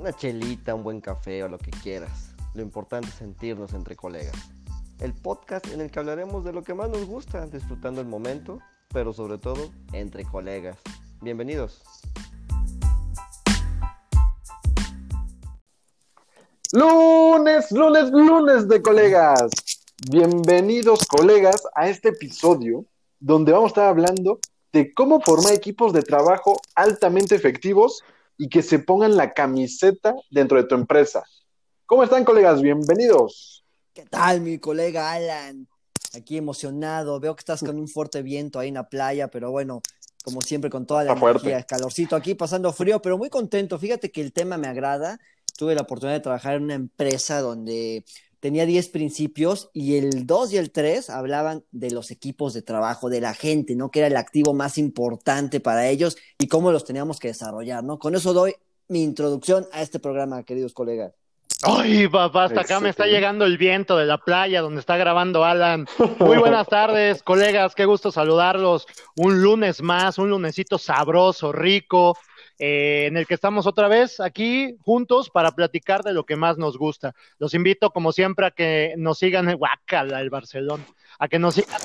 una chelita, un buen café o lo que quieras. Lo importante es sentirnos entre colegas. El podcast en el que hablaremos de lo que más nos gusta, disfrutando el momento, pero sobre todo entre colegas. Bienvenidos. Lunes, lunes, lunes de colegas. Bienvenidos colegas a este episodio donde vamos a estar hablando de cómo formar equipos de trabajo altamente efectivos y que se pongan la camiseta dentro de tu empresa. ¿Cómo están, colegas? Bienvenidos. ¿Qué tal, mi colega Alan? Aquí emocionado. Veo que estás con un fuerte viento ahí en la playa, pero bueno, como siempre, con toda la Está fuerte. energía, calorcito aquí, pasando frío, pero muy contento. Fíjate que el tema me agrada. Tuve la oportunidad de trabajar en una empresa donde tenía 10 principios y el 2 y el 3 hablaban de los equipos de trabajo, de la gente, ¿no? Que era el activo más importante para ellos y cómo los teníamos que desarrollar, ¿no? Con eso doy mi introducción a este programa, queridos colegas. Ay, papá, hasta acá me está llegando el viento de la playa donde está grabando Alan. Muy buenas tardes, colegas, qué gusto saludarlos. Un lunes más, un lunesito sabroso, rico, eh, en el que estamos otra vez aquí juntos para platicar de lo que más nos gusta. Los invito, como siempre, a que nos sigan en Guacala, el Barcelona, a que nos sigan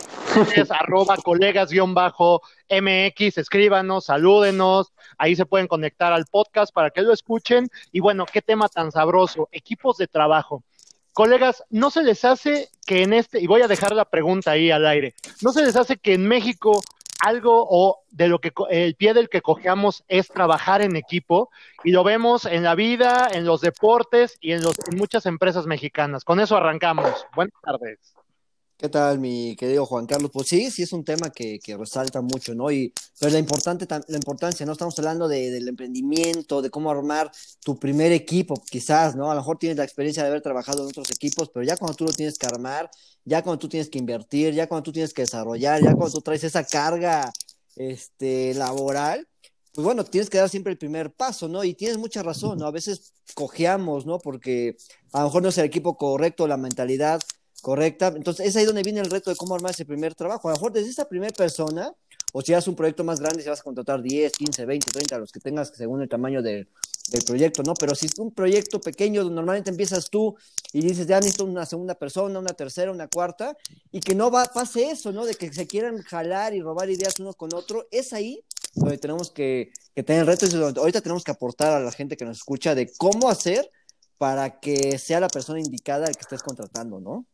es arroba colegas-mx, escríbanos, salúdenos, ahí se pueden conectar al podcast para que lo escuchen. Y bueno, qué tema tan sabroso, equipos de trabajo. Colegas, ¿no se les hace que en este, y voy a dejar la pregunta ahí al aire, ¿no se les hace que en México algo o de lo que el pie del que cojeamos es trabajar en equipo y lo vemos en la vida, en los deportes y en, los, en muchas empresas mexicanas? Con eso arrancamos. Buenas tardes. ¿Qué tal, mi querido Juan Carlos? Pues sí, sí es un tema que, que resalta mucho, ¿no? Y pero la importante la importancia, ¿no? Estamos hablando de, del emprendimiento, de cómo armar tu primer equipo, quizás, ¿no? A lo mejor tienes la experiencia de haber trabajado en otros equipos, pero ya cuando tú lo tienes que armar, ya cuando tú tienes que invertir, ya cuando tú tienes que desarrollar, ya cuando tú traes esa carga, este, laboral, pues bueno, tienes que dar siempre el primer paso, ¿no? Y tienes mucha razón, ¿no? A veces cojeamos, ¿no? Porque a lo mejor no es el equipo correcto, la mentalidad correcta. Entonces, es ahí donde viene el reto de cómo armar ese primer trabajo. A lo mejor desde esa primera persona, o si haces un proyecto más grande, si vas a contratar 10, 15, 20, 30, los que tengas según el tamaño de- del proyecto, ¿no? Pero si es un proyecto pequeño, normalmente empiezas tú y dices, ya necesito una segunda persona, una tercera, una cuarta, y que no va, pase eso, ¿no? De que se quieran jalar y robar ideas uno con otro, es ahí donde tenemos que, tener retos y donde ahorita tenemos que aportar a la gente que nos escucha de cómo hacer para que sea la persona indicada el que estés contratando, ¿no?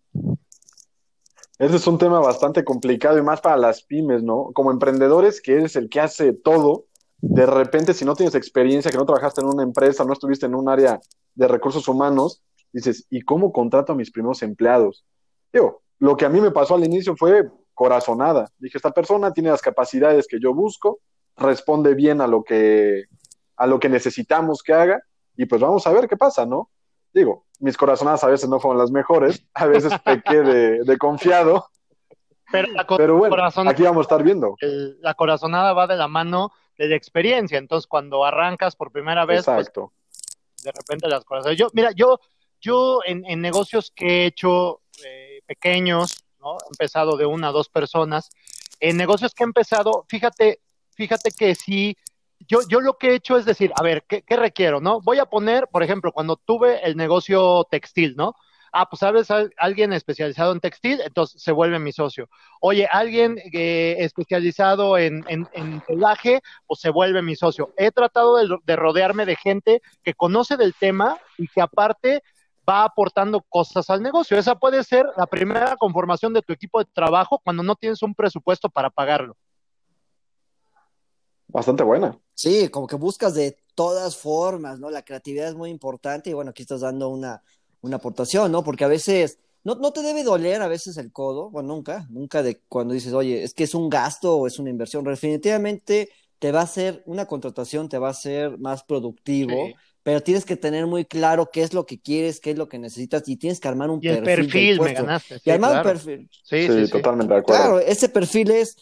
Ese es un tema bastante complicado y más para las pymes, ¿no? Como emprendedores, que eres el que hace todo, de repente, si no tienes experiencia, que no trabajaste en una empresa, no estuviste en un área de recursos humanos, dices, ¿y cómo contrato a mis primeros empleados? Digo, lo que a mí me pasó al inicio fue corazonada. Dije, esta persona tiene las capacidades que yo busco, responde bien a lo que, a lo que necesitamos que haga, y pues vamos a ver qué pasa, ¿no? Digo, mis corazonadas a veces no fueron las mejores, a veces pequé de, de confiado, Pero la, pero bueno, aquí vamos a estar viendo. el- la corazonada va de la mano de la experiencia. Entonces, cuando arrancas por primera vez, pues de repente las cosas. Yo, mira, yo, yo en, en negocios que he hecho eh, pequeños, ¿no? He empezado de una a dos personas. En negocios que he empezado, fíjate, fíjate que sí, yo, yo lo que he hecho es decir, a ver, ¿qué, requiero, no? Voy a poner, por ejemplo, cuando tuve el negocio textil, ¿no? Ah, pues sabes, Al- alguien especializado en textil, entonces se vuelve mi socio. Oye, alguien eh, especializado en, en, en telaje, pues se vuelve mi socio. He tratado de, de rodearme de gente que conoce del tema y que aparte va aportando cosas al negocio. Esa puede ser la primera conformación de tu equipo de trabajo cuando no tienes un presupuesto para pagarlo. Bastante buena. Sí, como que buscas de todas formas, ¿no? La creatividad es muy importante y bueno, aquí estás dando una, una aportación, ¿no? Porque a veces no, no te debe doler a veces el codo, bueno, nunca, nunca de cuando dices, oye, es que es un gasto o es una inversión. Definitivamente te va a hacer una contratación, te va a hacer más productivo, Sí. pero tienes que tener muy claro qué es lo que quieres, qué es lo que necesitas y tienes que armar un Y el perfil. me ganaste. Y sí, armar claro. un perfil. Sí, Sí, sí, sí. totalmente de acuerdo. Claro, ese perfil es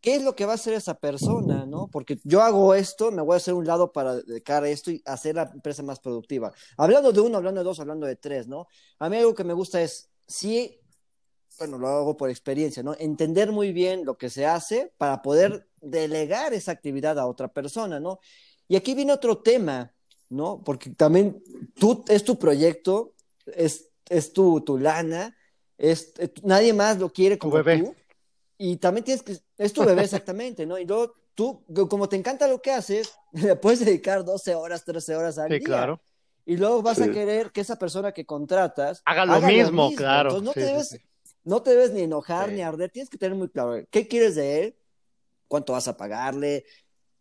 qué es lo que va a hacer esa persona, ¿no? Porque yo hago esto, me voy a hacer un lado para dedicar a esto y hacer la empresa más productiva. Hablando de uno, hablando de dos, hablando de tres, ¿no? A mí algo que me gusta es, sí, bueno, lo hago por experiencia, ¿no? Entender muy bien lo que se hace para poder delegar esa actividad a otra persona, ¿no? Y aquí viene otro tema. ¿no? Porque también tú, es tu proyecto, es, es tu, tu lana, es, eh, nadie más lo quiere como bebé. tú. Y también tienes que, es tu bebé exactamente, ¿no? Y luego tú, como te encanta lo que haces, le puedes dedicar 12 horas, 13 horas al Sí, día. claro. Y luego vas a Sí. querer que esa persona que contratas Haga lo mismo, claro. Entonces no, Sí, te debes, sí. no te debes ni enojar Sí. ni arder. Tienes que tener muy claro qué quieres de él, cuánto vas a pagarle.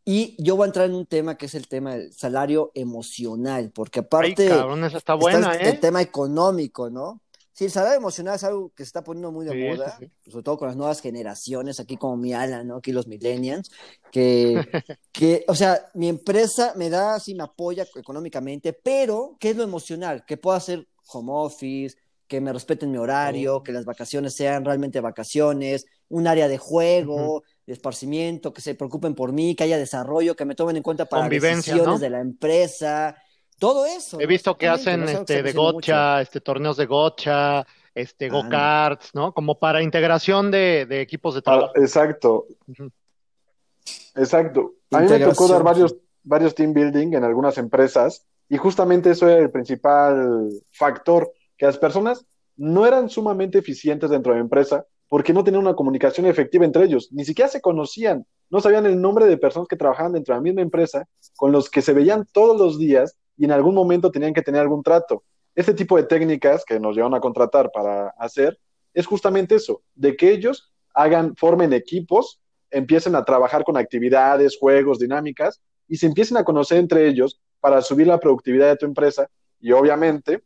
Y yo voy a entrar en un tema que es el tema del salario emocional, porque Ay, aparte cabrón, esa está buena, el, ¿eh? el tema económico, ¿no? Sí, el salario emocional es algo que se está poniendo muy de Sí, moda, sí, sobre todo con las nuevas generaciones, aquí como mi Alan, ¿no? Aquí los millennials, que, que, o sea, mi empresa me da, sí, me apoya económicamente, pero, ¿qué es lo emocional? Que pueda hacer home office, que me respeten mi horario, Oh. que las vacaciones sean realmente vacaciones, un área de juego, de esparcimiento, que se preocupen por mí, que haya desarrollo, que me tomen en cuenta para Convivencia, decisiones ¿no? de la empresa, todo eso. He ¿no? visto que hacen este de mucho. gocha, este torneos de gocha, este Anda. go-karts, ¿no? Como para integración de, de equipos de Ah, trabajo. exacto, exacto. A mí me tocó dar varios, sí. varios team building en algunas empresas y justamente eso era el principal factor, que las personas no eran sumamente eficientes dentro de la empresa porque no tenían una comunicación efectiva entre ellos, ni siquiera se conocían, no sabían el nombre de personas que trabajaban dentro de la misma empresa, con los que se veían todos los días y en algún momento tenían que tener algún trato. Este tipo de técnicas que nos llevan a contratar para hacer es justamente eso, de que ellos hagan, formen equipos, empiecen a trabajar con actividades, juegos, dinámicas y se empiecen a conocer entre ellos para subir la productividad de tu empresa y obviamente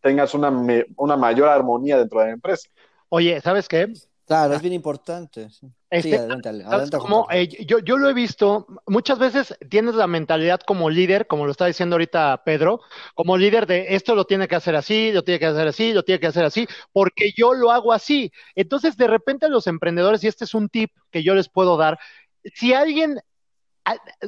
tengas una, me- una mayor armonía dentro de la empresa. Oye, ¿sabes qué? Claro, es bien importante. Sí, Este. Carlos. Eh, yo, yo lo he visto, muchas veces tienes la mentalidad como líder, como lo está diciendo ahorita Pedro, como líder de esto lo tiene que hacer así, lo tiene que hacer así, lo tiene que hacer así, porque yo lo hago así. Entonces, de repente los emprendedores, y este es un tip que yo les puedo dar, si alguien,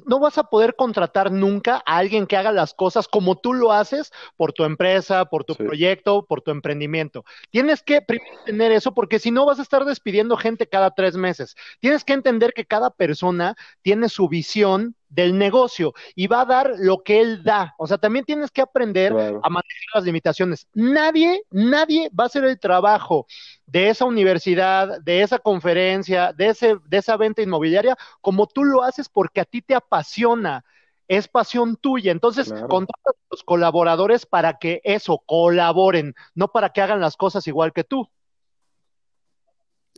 no vas a poder contratar nunca a alguien que haga las cosas como tú lo haces por tu empresa, por tu Sí. proyecto, por tu emprendimiento. Tienes que primero tener eso, porque si no vas a estar despidiendo gente cada tres meses. Tienes que entender que cada persona tiene su visión del negocio y va a dar lo que él da. O sea, también tienes que aprender Claro. a manejar las limitaciones. Nadie, nadie va a hacer el trabajo de esa universidad, de esa conferencia, de, ese, de esa venta inmobiliaria, como tú lo haces porque a ti te apasiona. Es pasión tuya. Entonces, Claro. contrata a los colaboradores para que eso, colaboren, no para que hagan las cosas igual que tú.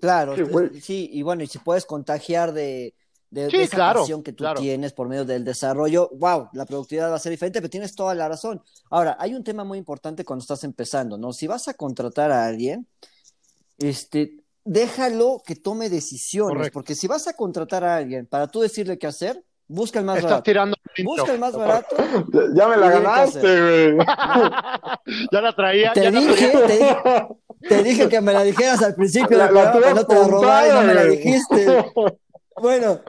Claro, Sí, sí, y bueno, y si puedes contagiar de, de, de Sí, esa claro, pasión que tú claro. tienes por medio del desarrollo, wow, la productividad va a ser diferente, pero tienes toda la razón. Ahora, hay un tema muy importante cuando estás empezando, ¿no? Si vas a contratar a alguien, este, déjalo que tome decisiones, Correcto. porque si vas a contratar a alguien para tú decirle qué hacer, busca el más Estás barato. tirando. Busca el más barato. Ya, me la ganaste, güey. ya la traía. Te ya la dije, traía. te dije, te dije que me la dijeras al principio La- la que no te la robara y no me la dijiste. Bueno,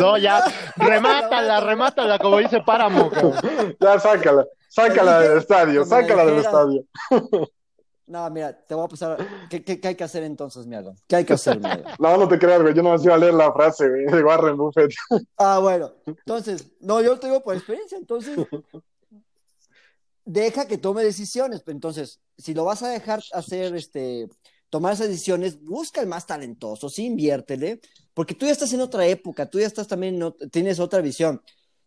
No, ya, remátala, remátala, como dice Páramo. cabrón. Ya sácala, sácala del estadio, sácala del estadio. No, mira, te voy a pasar. ¿Qué, qué, qué hay que hacer entonces, mi Alan? ¿Qué hay que hacer, mi Alan? No, no te creas, güey, yo no me iba a leer la frase, güey, de Warren Buffett. Ah, bueno. Entonces, no, yo te digo por experiencia. Entonces, deja que tome decisiones. Entonces, si lo vas a dejar hacer, este, tomar esas decisiones, busca el más talentoso, sí, inviértele, porque tú ya estás en otra época, tú ya estás también, en ot- tienes otra visión.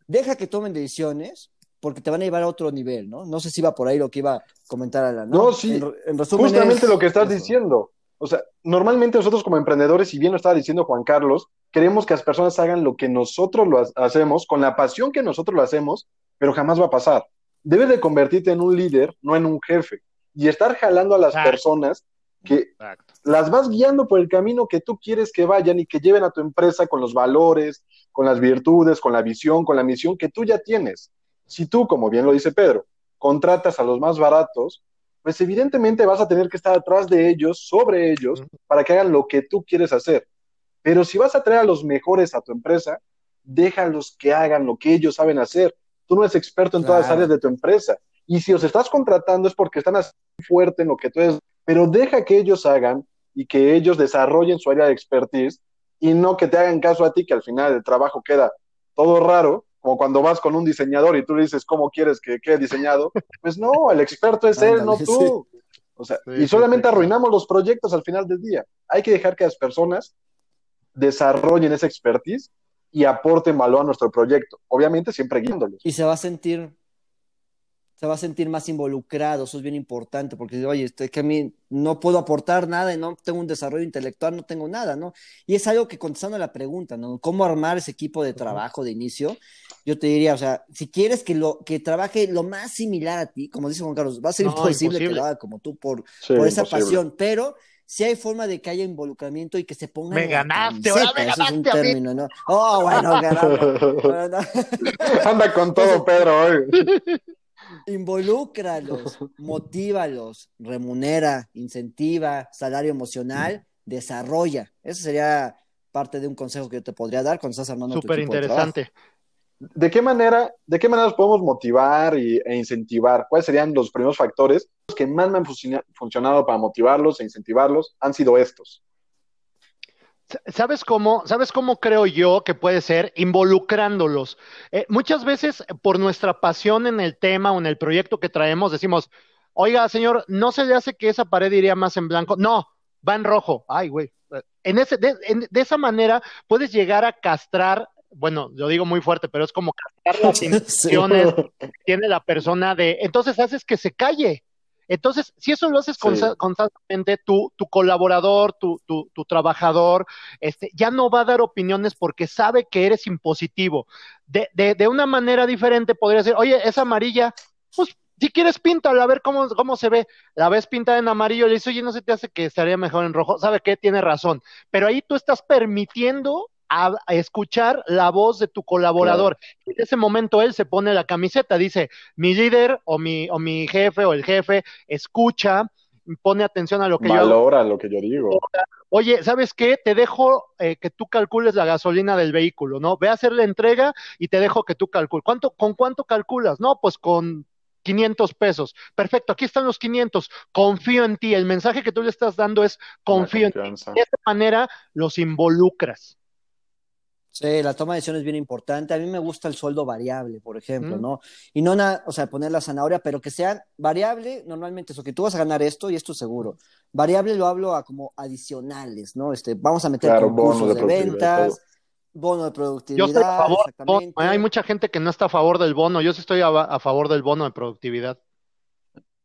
Deja que tomen decisiones, porque te van a llevar a otro nivel, ¿no? No sé si iba por ahí lo que iba a comentar Alan. No, No, sí. En, en resumen Justamente es lo que estás eso. diciendo. O sea, normalmente nosotros como emprendedores, si bien lo estaba diciendo Juan Carlos, queremos que las personas hagan lo que nosotros lo ha- hacemos, con la pasión que nosotros lo hacemos, pero jamás va a pasar. Debes de convertirte en un líder, no en un jefe. Y estar jalando a las Exacto. personas que Exacto. las vas guiando por el camino que tú quieres que vayan y que lleven a tu empresa con los valores, con las virtudes, con la visión, con la misión que tú ya tienes. Si tú, como bien lo dice Pedro, contratas a los más baratos, pues evidentemente vas a tener que estar atrás de ellos, sobre ellos, para que hagan lo que tú quieres hacer. Pero si vas a traer a los mejores a tu empresa, déjalos que hagan lo que ellos saben hacer. Tú no eres experto en todas las áreas de tu empresa. Y si los estás contratando es porque están así fuerte en lo que tú eres, pero deja que ellos hagan y que ellos desarrollen su área de expertise y no que te hagan caso a ti, que al final el trabajo queda todo raro como cuando vas con un diseñador y tú le dices cómo quieres que quede diseñado, pues no, el experto es él, no tú. O sea, Sí, y solamente sí. arruinamos los proyectos al final del día. Hay que dejar que las personas desarrollen esa expertise y aporten valor a nuestro proyecto. Obviamente siempre guiándolos. y se va a sentir se va a sentir más involucrado, eso es bien importante, porque oye, estoy que a mí no puedo aportar nada y no tengo un desarrollo intelectual, no tengo nada, ¿no? Y es algo que contestando a la pregunta, ¿no? ¿Cómo armar ese equipo de trabajo de inicio? Yo te diría, o sea, si quieres que lo que trabaje lo más similar a ti, como dice Juan Carlos, va a ser No, imposible, que lo haga como tú por, Sí, por esa imposible. pasión, pero si hay forma de que haya involucramiento y que se ponga Me ganaste, ahora me eso es un ganaste a mí. término, ¿no? Oh, bueno, ganamos. Bueno, Anda con todo, Pedro, hoy. Involúcralos, motívalos, remunera, incentiva, salario emocional, desarrolla. Eso sería parte de un consejo que yo te podría dar cuando estás armando tu Súper equipo interesante. ¿De qué manera, de qué manera los podemos motivar y, e incentivar? ¿Cuáles serían los primeros factores Los que más me han funciona- funcionado para motivarlos e incentivarlos? Han sido estos. ¿Sabes cómo? ¿Sabes cómo creo yo que puede ser? Involucrándolos. Eh, muchas veces, eh, por nuestra pasión en el tema o en el proyecto que traemos, decimos, oiga, señor, ¿no se le hace que esa pared iría más en blanco? No, va en rojo. Ay, güey. En ese, de, en- de esa manera puedes llegar a castrar, bueno, lo digo muy fuerte, pero es como castrar las intenciones que tiene la persona de, entonces haces que se calle. Entonces, si eso lo haces Sí. constantemente, tu, tu colaborador, tu, tu, tu trabajador, este, ya no va a dar opiniones porque sabe que eres impositivo. De, de, de una manera diferente podría ser, oye, es amarilla, pues si quieres píntala, a ver cómo, cómo se ve. La ves pintada en amarillo, le dices, oye, ¿no se te hace que estaría mejor en rojo? ¿Sabe qué? Tiene razón. Pero ahí tú estás permitiendo a, a escuchar la voz de tu colaborador. En ese momento él se pone la camiseta, dice, mi líder o mi, o mi jefe o el jefe escucha, pone atención a lo que yo. Valora lo que yo digo. Oye, ¿sabes qué? Te dejo eh, que tú calcules la gasolina del vehículo, ¿no? Ve a hacer la entrega y te dejo que tú calcules. ¿Cuánto, ¿Con cuánto calculas? No, pues con 500 pesos. Perfecto, aquí están los 500. Confío en ti. El mensaje que tú le estás dando es confío en ti. De esta manera los involucras. Sí, la toma de decisiones es bien importante. A mí me gusta el sueldo variable, por ejemplo, Mm. ¿no? Y no nada, o sea, poner la zanahoria, pero que sean variable, normalmente eso, que tú vas a ganar esto y esto seguro. Variable lo hablo a como adicionales, ¿no? Este, vamos a meter Claro, concursos de ventas, bono de Yo productividad, estoy a favor del bono. exactamente. ¿eh? Hay mucha gente que no está a favor del bono. Yo sí estoy a, a favor del bono de productividad.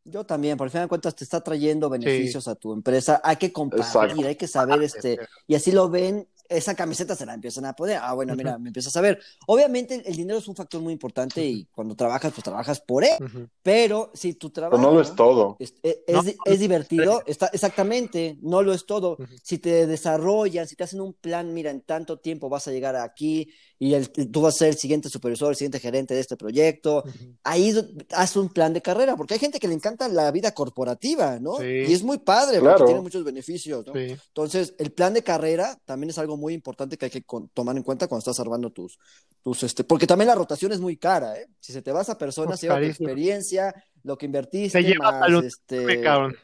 Yo también, por el final de cuentas te está trayendo beneficios a tu empresa, hay que compartir, Exacto. hay que saber este, y así lo ven, esa camiseta se la empiezan a poner, ah, bueno, mira, me empiezas a ver. Obviamente el, el dinero es un factor muy importante y cuando trabajas, pues trabajas por él, pero si tu trabajo Pero no lo es todo. es, No, es divertido, está, exactamente, no lo es todo. Si te desarrollan, si te hacen un plan, mira, en tanto tiempo vas a llegar aquí y el- tú vas a ser el siguiente supervisor, el siguiente gerente de este proyecto, ahí haz un plan de carrera, porque hay gente que le encanta la vida corporativa, ¿no? Sí. Y es muy padre, Claro. porque tiene muchos beneficios, ¿no? Sí. Entonces, el plan de carrera también es algo muy importante que hay que tomar en cuenta cuando estás armando tus, tus, este, porque también la rotación es muy cara, ¿eh? Si se te vas a personas, Pues lleva tu experiencia, lo que invertiste, Se lleva más, este, uniforme,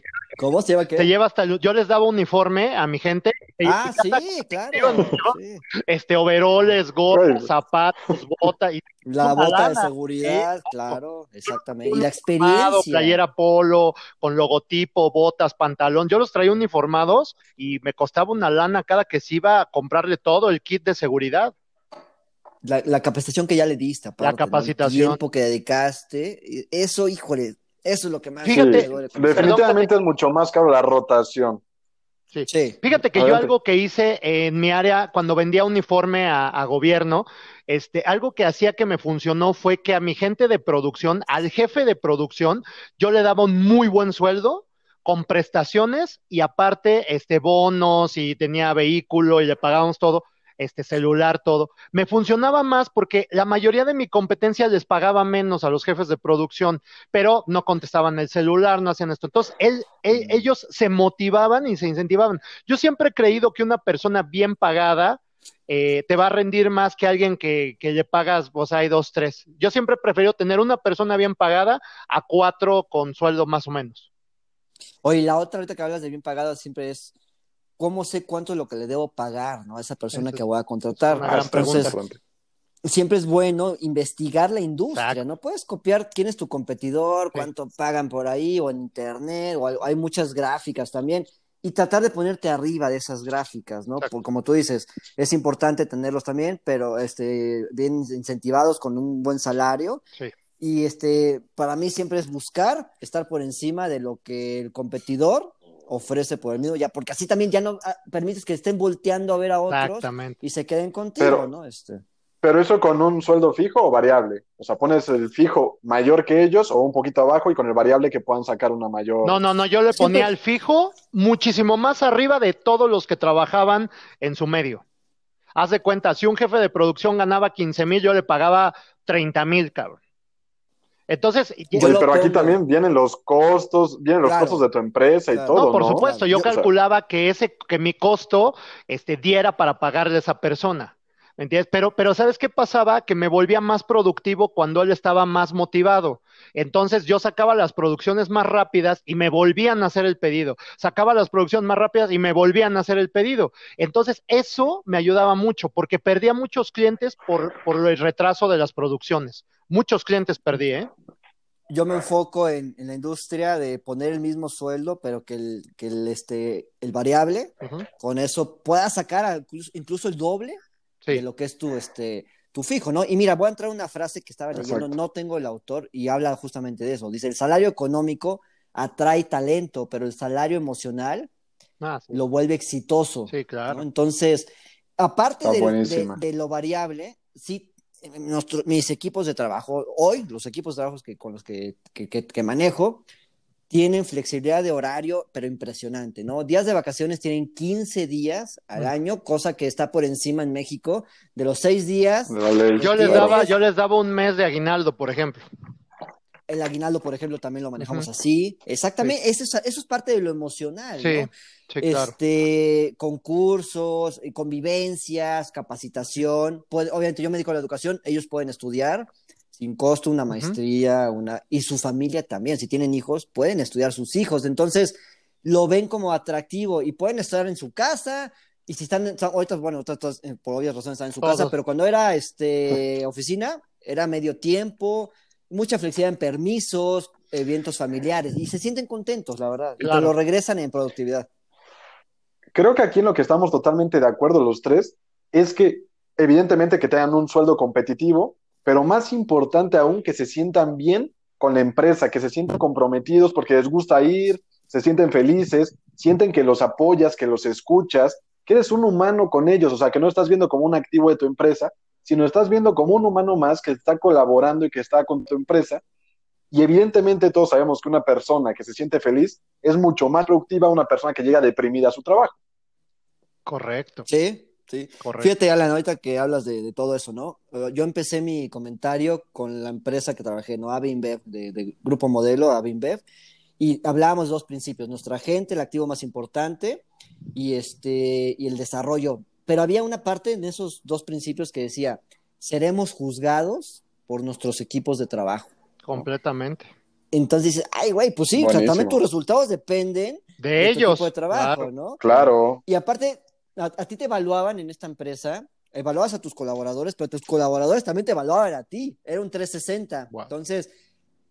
cabrón. ¿cómo se lleva qué? Se lleva hasta el- yo les daba uniforme a mi gente, y- Ah, y sí, claro. Sí. este overoles, gorras, zapatos, bota y La bota de lana, seguridad, sí. claro, exactamente. Y la experiencia. playera polo, con logotipo, botas, pantalón. Yo los traía uniformados y me costaba una lana cada que se iba a comprarle todo el kit de seguridad. La, la capacitación que ya le diste, aparte, ¿no? El capacitación. tiempo que dedicaste, eso, híjole, eso es lo que más Fíjate, duele. Definitivamente es mucho más caro la rotación. Sí. Sí. Fíjate que yo algo que hice en mi área cuando vendía uniforme a, a gobierno, este, algo que hacía que me funcionó fue que a mi gente de producción, al jefe de producción, yo le daba un muy buen sueldo con prestaciones y aparte este bonos y tenía vehículo y le pagábamos todo, este celular, todo. Me funcionaba más porque la mayoría de mi competencia les pagaba menos a los jefes de producción, pero no contestaban el celular, no hacían esto. Entonces, él, él- ellos se motivaban y se incentivaban. Yo siempre he creído que una persona bien pagada eh, te va a rendir más que alguien que, que le pagas, o sea, hay dos, tres. Yo siempre he preferido tener una persona bien pagada a cuatro con sueldo más o menos. Oye, la otra ahorita que hablas de bien pagada siempre es cómo sé cuánto es lo que le debo pagar, ¿no? A esa persona Esa que voy a contratar. una gran Entonces, pregunta. siempre es bueno investigar la industria, Exacto. ¿no? Puedes copiar quién es tu competidor, Sí. cuánto pagan por ahí, o en internet, o hay, hay muchas gráficas también, y tratar de ponerte arriba de esas gráficas, ¿no? Por, como tú dices, es importante tenerlos también, pero este, bien incentivados con un buen salario. Sí. Y este, para mí siempre es buscar estar por encima de lo que el competidor ofrece por el mismo, ya, porque así también ya no ah, permites que estén volteando a ver a otros Exactamente. y se queden contigo, Pero- ¿no? Este. Pero eso con un sueldo fijo o variable. O sea, pones el fijo mayor que ellos o un poquito abajo y con el variable que puedan sacar una mayor. No, no, no, yo le ponía el fijo muchísimo más arriba de todos los que trabajaban en su medio. Haz de cuenta, si un jefe de producción ganaba 15 mil, yo le pagaba 30 mil, cabrón. Entonces, lo pero aquí también vienen los costos, vienen los Claro. costos de tu empresa y todo, no, por ¿no? supuesto, yo Yo- calculaba que ese, que mi costo, este, diera para pagarle a esa persona. ¿Me entiendes? Pero, pero ¿sabes qué pasaba? Que me volvía más productivo cuando él estaba más motivado. Entonces yo sacaba las producciones más rápidas y me volvían a hacer el pedido. Sacaba las producciones más rápidas y me volvían a hacer el pedido. Entonces eso me ayudaba mucho porque perdía muchos clientes por, por el retraso de las producciones. Muchos clientes perdí, ¿eh? yo me enfoco en, en la industria de poner el mismo sueldo, pero que el, que el, este, el variable, con eso pueda sacar a- incluso, el doble Sí. de lo que es tu, este, tu fijo, ¿no? Y mira, voy a entrar una frase que estaba leyendo, Exacto. no tengo el autor, y habla justamente de eso. Dice, el salario económico atrae talento, pero el salario emocional Ah, sí. lo vuelve exitoso. Sí, claro. ¿no? Entonces, aparte de, lo variable, sí, nuestro- mis equipos de trabajo, hoy, los equipos de trabajo que, con los que, que- que- que manejo, tienen flexibilidad de horario, pero impresionante, ¿no? Días de vacaciones tienen 15 días al Mm. año, cosa que está por encima en México. De los seis días. Yo les daba, yo les daba un mes de aguinaldo, por ejemplo. El aguinaldo, por ejemplo, también lo manejamos así. Exactamente, eso, es, eso es parte de lo emocional, Sí, ¿no? sí, claro. este, concursos, eh, convivencias, capacitación. Puede- obviamente yo me dedico a la educación, ellos pueden estudiar sin costo una maestría, una y su familia también, si tienen hijos, pueden estudiar sus hijos. Entonces, lo ven como atractivo y pueden estar en su casa. Y si están, ahorita, bueno, eh, por obvias razones están en su Todos. casa, pero cuando era este oficina, era medio tiempo, mucha flexibilidad en permisos, eventos familiares, y se sienten contentos, la verdad, y te lo regresan en productividad. Creo que aquí en lo que estamos totalmente de acuerdo los tres es que evidentemente que tengan un sueldo competitivo, pero más importante aún que se sientan bien con la empresa, que se sientan comprometidos porque les gusta ir, se sienten felices, sienten que los apoyas, que los escuchas, que eres un humano con ellos, o sea, que no estás viendo como un activo de tu empresa, sino estás viendo como un humano más que está colaborando y que está con tu empresa. Y evidentemente todos sabemos que una persona que se siente feliz es mucho más productiva a una persona que llega deprimida a su trabajo. Correcto, Sí, sí. correcto. Fíjate, Alan, ahorita que hablas de, de todo eso, ¿no? Yo empecé mi comentario con la empresa que trabajé, ¿no? Avinbev, de, de Grupo Modelo, Avinbev, y hablábamos de dos principios, nuestra gente, el activo más importante, y, este, y el desarrollo. Pero había una parte en esos dos principios que decía, seremos juzgados por nuestros equipos de trabajo. Completamente. Entonces dices, ay, güey, pues sí, o sea, también tus resultados dependen De de tu ellos. equipo de trabajo, claro. ¿no? Claro, Y aparte, a, a ti te evaluaban en esta empresa, evaluabas a tus colaboradores, pero tus colaboradores también te evaluaban a ti. Era un 360. Wow. Entonces,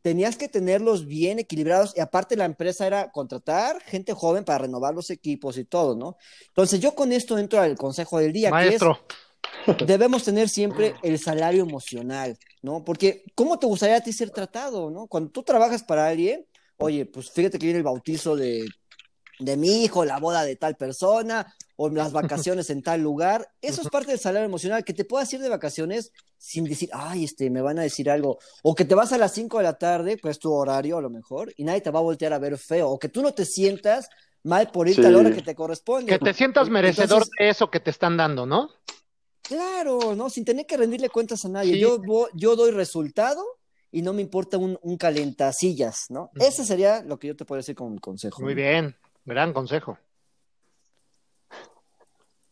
tenías que tenerlos bien equilibrados. Y aparte, la empresa era contratar gente joven para renovar los equipos y todo, ¿no? Entonces, yo con esto entro al consejo del día, Maestro, que es, debemos tener siempre el salario emocional, ¿no? Porque, ¿cómo te gustaría a ti ser tratado, ¿no? Cuando tú trabajas para alguien, oye, pues fíjate que viene el bautizo de, de mi hijo, la boda de tal persona, o las vacaciones en tal lugar. Eso es parte del salario emocional, que te puedas ir de vacaciones sin decir, ay, este, me van a decir algo. O que te vas a las 5 de la tarde, pues tu horario a lo mejor, y nadie te va a voltear a ver feo. O que tú no te sientas mal por irte Sí. a la hora que te corresponde. que te sientas merecedor Entonces, de eso que te están dando, ¿no? Claro, ¿no? Sin tener que rendirle cuentas a nadie. Sí. Yo, yo doy resultado y no me importa un, un calentasillas, ¿no? Ujú. Ese sería lo que yo te puedo decir como consejo. Muy bien, gran consejo.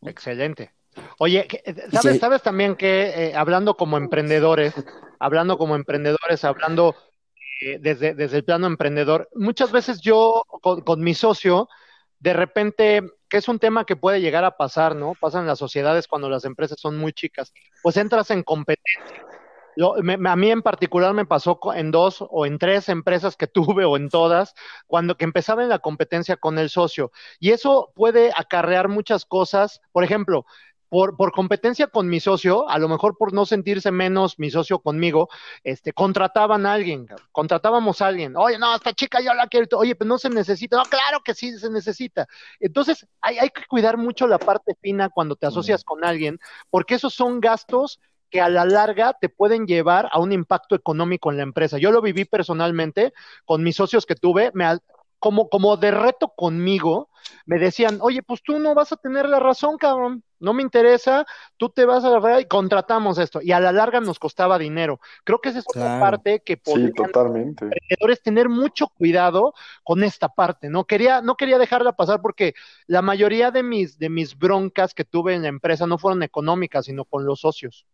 Excelente. Oye, eh, ¿sabes, Sí. sabes también que eh, hablando como emprendedores, hablando como emprendedores, hablando eh, desde, desde el plano emprendedor, muchas veces yo con, con mi socio, de repente que es un tema que puede llegar a pasar, ¿no? Pasan en las sociedades cuando las empresas son muy chicas, pues entras en competencia. A mí en particular me pasó en dos o en tres empresas que tuve o en todas, cuando que empezaba en la competencia con el socio. Y eso puede acarrear muchas cosas. Por ejemplo, por, por, competencia con mi socio, a lo mejor por no sentirse menos mi socio conmigo, este, contrataban a alguien, contratábamos a alguien, oye, no, esta chica yo la quiero, oye, pero no se necesita, no, claro que sí se necesita. Entonces, hay, hay que cuidar mucho la parte fina cuando te asocias con alguien, porque esos son gastos que a la larga te pueden llevar a un impacto económico en la empresa. Yo lo viví personalmente con mis socios que tuve, me, como, como de reto conmigo, me decían, oye, pues tú no vas a tener la razón, cabrón, no me interesa, tú te vas a la verdad y contratamos esto. Y a la larga nos costaba dinero. Creo que esa es otra parte que sí, totalmente. emprendedores tener mucho cuidado con esta parte, ¿no? Quería, no quería dejarla pasar porque la mayoría de mis, de mis broncas que tuve en la empresa no fueron económicas, sino con los socios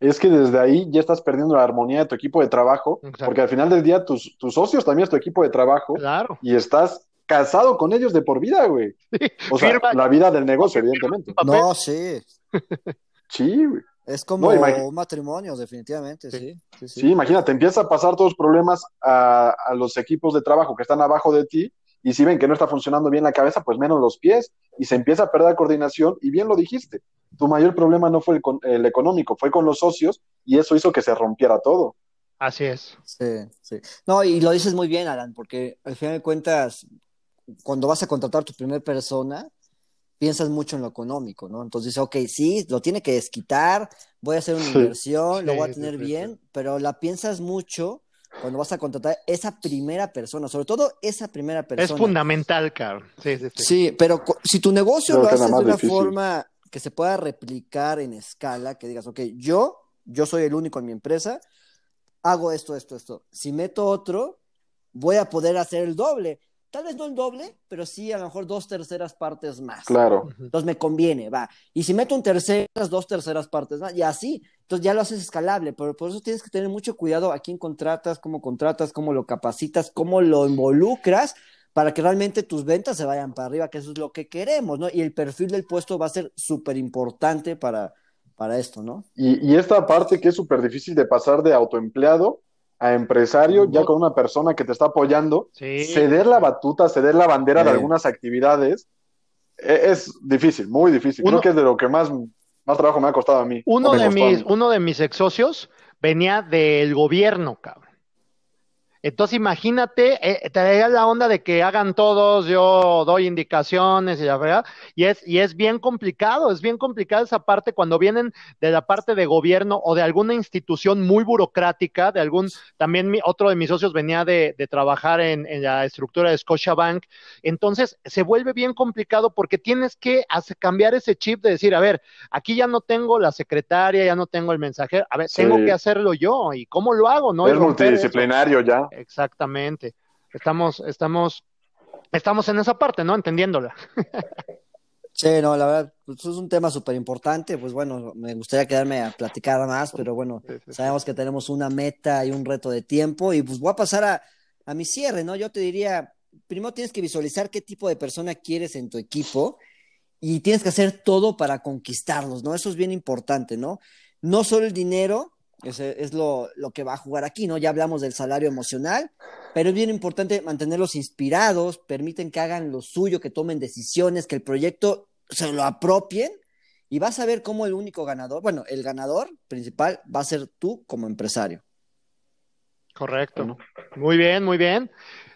es que desde ahí ya estás perdiendo la armonía de tu equipo de trabajo, porque al final del día tus, tus socios también es tu equipo de trabajo claro. y estás casado con ellos de por vida, güey. O sea, la vida del negocio, evidentemente. No, sí. Sí, güey. Es como un matrimonio, definitivamente, sí. Sí, imagínate, empieza a pasar todos los problemas a, a los equipos de trabajo que están abajo de ti y si ven que no está funcionando bien la cabeza, pues menos los pies y se empieza a perder la coordinación y bien lo dijiste, tu mayor problema no fue el, económico, fue con los socios y eso hizo que se rompiera todo. Así es. Sí, sí. No, y lo dices muy bien, Alan, porque al final de cuentas, cuando vas a contratar a tu primera persona, piensas mucho en lo económico, ¿no? Entonces dices, ok, sí, lo tiene que desquitar, voy a hacer una inversión, lo voy a tener bien, pero la piensas mucho cuando vas a contratar esa primera persona, sobre todo esa primera persona. Es fundamental, Carl. Sí, sí, sí. sí pero si tu negocio lo haces de una forma que se pueda replicar en escala, que digas, ok, yo, yo soy el único en mi empresa, hago esto, esto, esto. Si meto otro, voy a poder hacer el doble. Tal vez no el doble, pero sí a lo mejor dos terceras partes más. Claro. Entonces me conviene, va. Y si meto un terceras, dos terceras partes más, y así. Entonces ya lo haces escalable, pero por eso tienes que tener mucho cuidado a quién contratas, cómo contratas, cómo lo capacitas, cómo lo involucras para que realmente tus ventas se vayan para arriba, que eso es lo que queremos, ¿no? Y el perfil del puesto va a ser súper importante para, para esto, ¿no? Y, y esta parte que es súper difícil de pasar de autoempleado a empresario, ya con una persona que te está apoyando, ceder la batuta, ceder la bandera de algunas actividades, e, es, difícil, muy difícil. Creo que es de lo que más, más trabajo me ha costado a mí. Uno, de mis, uno de mis ex socios venía del gobierno, cabrón. Entonces imagínate, eh, te la onda de que hagan todos, yo doy indicaciones y la verdad, y es, y es bien complicado, es bien complicada esa parte cuando vienen de la parte de gobierno o de alguna institución muy burocrática, de algún, también otro de mis socios venía de, de trabajar en, en, la estructura de Scotiabank, entonces se vuelve bien complicado porque tienes que hacer, cambiar ese chip de decir, a ver, aquí ya no tengo la secretaria, ya no tengo el mensajero, a ver, tengo que hacerlo yo, ¿y cómo lo hago? ¿no? Es multidisciplinario ya. Exactamente. Estamos, estamos, estamos en esa parte, ¿no? Entendiéndola. Sí, no, la verdad, pues es un tema súper importante. Pues bueno, me gustaría quedarme a platicar más, pero bueno, sabemos que tenemos una meta y un reto de tiempo. Y pues voy a pasar a, a mi cierre, ¿no? Yo te diría, primero tienes que visualizar qué tipo de persona quieres en tu equipo y tienes que hacer todo para conquistarlos, ¿no? Eso es bien importante, ¿no? No solo el dinero, ese es lo, lo, que va a jugar aquí, ¿no? Ya hablamos del salario emocional, pero es bien importante mantenerlos inspirados, permiten que hagan lo suyo, que tomen decisiones, que el proyecto se lo apropien y vas a ver cómo el único ganador, bueno, el ganador principal va a ser tú como empresario. Correcto. Muy bien, muy bien.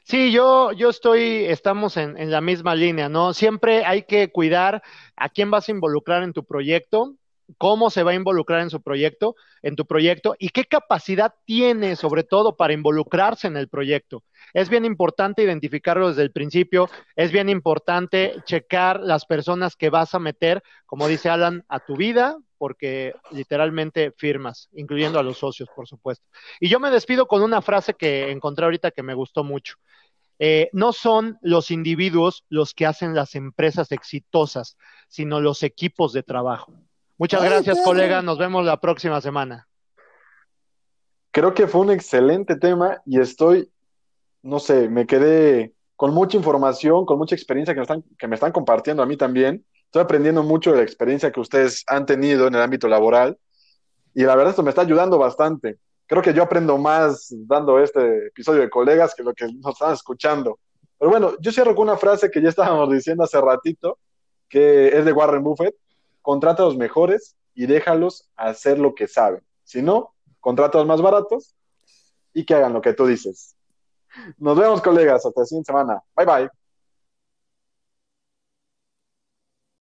Sí, yo, yo estoy, estamos en, en la misma línea, ¿no? Siempre hay que cuidar a quién vas a involucrar en tu proyecto, cómo se va a involucrar en su proyecto, en tu proyecto y qué capacidad tiene sobre todo para involucrarse en el proyecto. Es bien importante identificarlo desde el principio, es bien importante checar las personas que vas a meter, como dice Alan, a tu vida, porque literalmente firmas, incluyendo a los socios, por supuesto. Y yo me despido con una frase que encontré ahorita que me gustó mucho. Eh, no son los individuos los que hacen las empresas exitosas, sino los equipos de trabajo. Muchas gracias, colega. Nos vemos la próxima semana. Creo que fue un excelente tema y estoy, no sé, me quedé con mucha información, con mucha experiencia que me, están, que me están compartiendo a mí también. Estoy aprendiendo mucho de la experiencia que ustedes han tenido en el ámbito laboral y la verdad esto me está ayudando bastante. Creo que yo aprendo más dando este episodio de colegas que lo que nos están escuchando. Pero bueno, yo cierro con una frase que ya estábamos diciendo hace ratito, que es de Warren Buffett, contrata a los mejores y déjalos hacer lo que saben. Si no, contrata a los más baratos y que hagan lo que tú dices. Nos vemos, colegas. Hasta la siguiente semana. Bye bye.